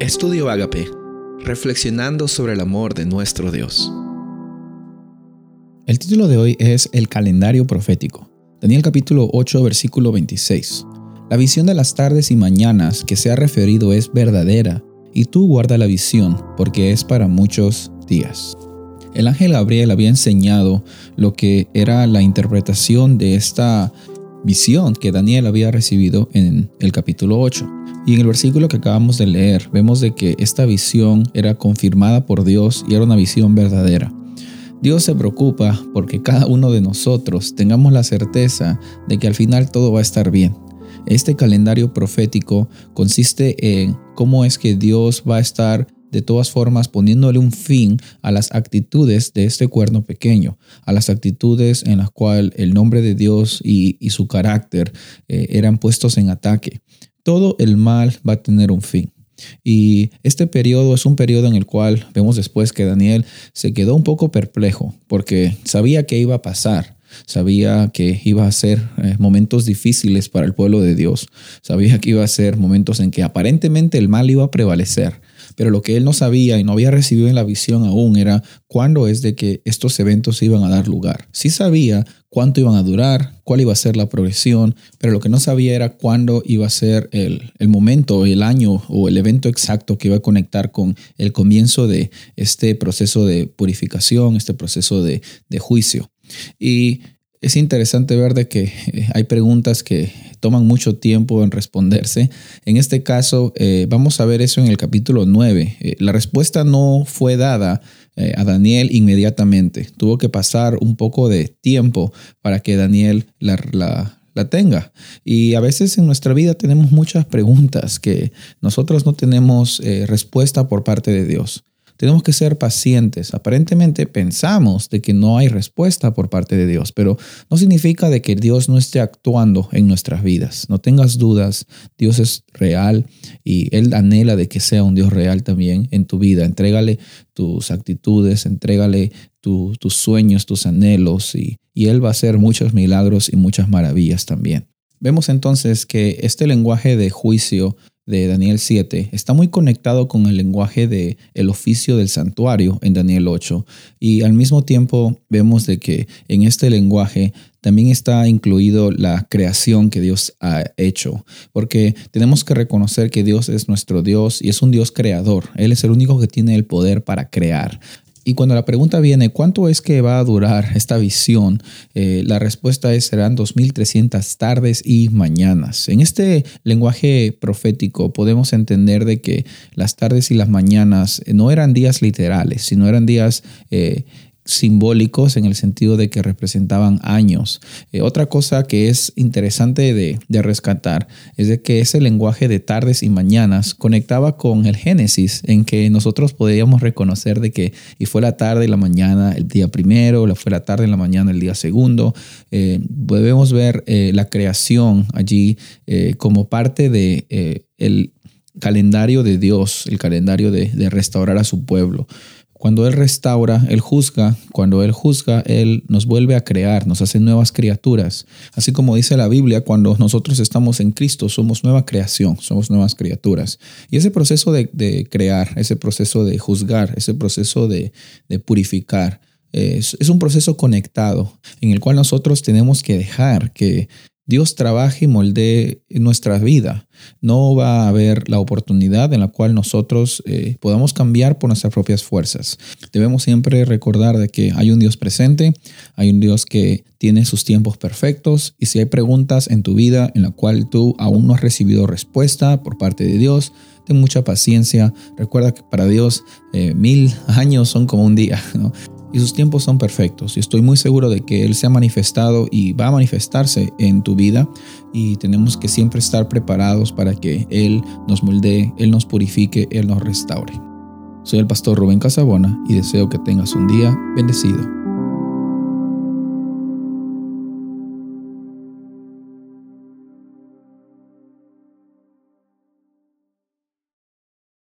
Estudio Agape, reflexionando sobre el amor de nuestro Dios. El título de hoy es El calendario profético. Daniel capítulo 8, versículo 26. La visión de las tardes y mañanas que se ha referido es verdadera, y tú guarda la visión, porque es para muchos días. El ángel Gabriel había enseñado lo que era la interpretación de esta visión que Daniel había recibido en el capítulo 8. Y en el versículo que acabamos de leer, vemos de que esta visión era confirmada por Dios y era una visión verdadera. Dios se preocupa porque cada uno de nosotros tengamos la certeza de que al final todo va a estar bien. Este calendario profético consiste en cómo es que Dios va a estar de todas formas poniéndole un fin a las actitudes de este cuerno pequeño, a las actitudes en las cuales el nombre de Dios y, su carácter eh, eran puestos en ataque todo el mal va a tener un fin. Y este periodo es un periodo en el cual vemos después que Daniel se quedó un poco perplejo porque sabía que iba a pasar, sabía que iba a ser eh, momentos difíciles para el pueblo de Dios, sabía que iba a ser momentos en que aparentemente el mal iba a prevalecer, pero lo que él no sabía y no había recibido en la visión aún era cuándo es de que estos eventos iban a dar lugar. Sí sabía cuánto iban a durar, cuál iba a ser la progresión, pero lo que no sabía era cuándo iba a ser el, el momento, el año o el evento exacto que iba a conectar con el comienzo de este proceso de purificación, este proceso de, de juicio. Y es interesante ver de que eh, hay preguntas que toman mucho tiempo en responderse. En este caso, eh, vamos a ver eso en el capítulo 9. Eh, la respuesta no fue dada a Daniel inmediatamente. Tuvo que pasar un poco de tiempo para que Daniel la, la tenga. Y a veces en nuestra vida tenemos muchas preguntas que nosotros no tenemos respuesta por parte de Dios. Tenemos que ser pacientes. Aparentemente pensamos de que no hay respuesta por parte de Dios, pero no significa de que Dios no esté actuando en nuestras vidas. No tengas dudas, Dios es real y Él anhela de que sea un Dios real también en tu vida. Entrégale tus actitudes, entrégale tus sueños, tus anhelos y, y Él va a hacer muchos milagros y muchas maravillas también. Vemos entonces que este lenguaje de juicio de Daniel 7 está muy conectado con el lenguaje de el oficio del santuario en Daniel 8 y al mismo tiempo vemos de que en este lenguaje también está incluido la creación que Dios ha hecho, porque tenemos que reconocer que Dios es nuestro Dios y es un Dios creador. Él es el único que tiene el poder para crear. Y cuando la pregunta viene, ¿cuánto es que va a durar esta visión? Eh, la respuesta es serán 2.300 tardes y mañanas. En este lenguaje profético podemos entender de que las tardes y las mañanas no eran días literales, sino eran días... Eh, simbólicos en el sentido de que representaban años. Eh, otra cosa que es interesante de, rescatar es de que ese lenguaje de tardes y mañanas conectaba con el Génesis, en que nosotros podíamos reconocer de que y fue la tarde y la mañana el día primero, fue la tarde y la mañana el día segundo. Eh, podemos ver eh, la creación allí como parte de el calendario de Dios, el calendario de restaurar a su pueblo. Cuando Él restaura, Él juzga. Cuando Él juzga, Él nos vuelve a crear, nos hace nuevas criaturas. Así como dice la Biblia, cuando nosotros estamos en Cristo, somos nueva creación, somos nuevas criaturas. Y ese proceso de, crear, ese proceso de juzgar, ese proceso de, purificar, es, es, un proceso conectado en el cual nosotros tenemos que dejar que Dios trabaje y moldee nuestra vida. No va a haber la oportunidad en la cual nosotros eh, podamos cambiar por nuestras propias fuerzas. Debemos siempre recordar de que hay un Dios presente, hay un Dios que tiene sus tiempos perfectos y si hay preguntas en tu vida en la cual tú aún no has recibido respuesta por parte de Dios, ten mucha paciencia. Recuerda que para Dios eh, mil años son como un día. Y sus tiempos son perfectos. Y estoy muy seguro de que Él se ha manifestado y va a manifestarse en tu vida y tenemos que siempre estar preparados para que Él nos moldee, Él nos purifique, Él nos restaure. Soy el pastor Rubén Casabona y deseo que tengas un día bendecido.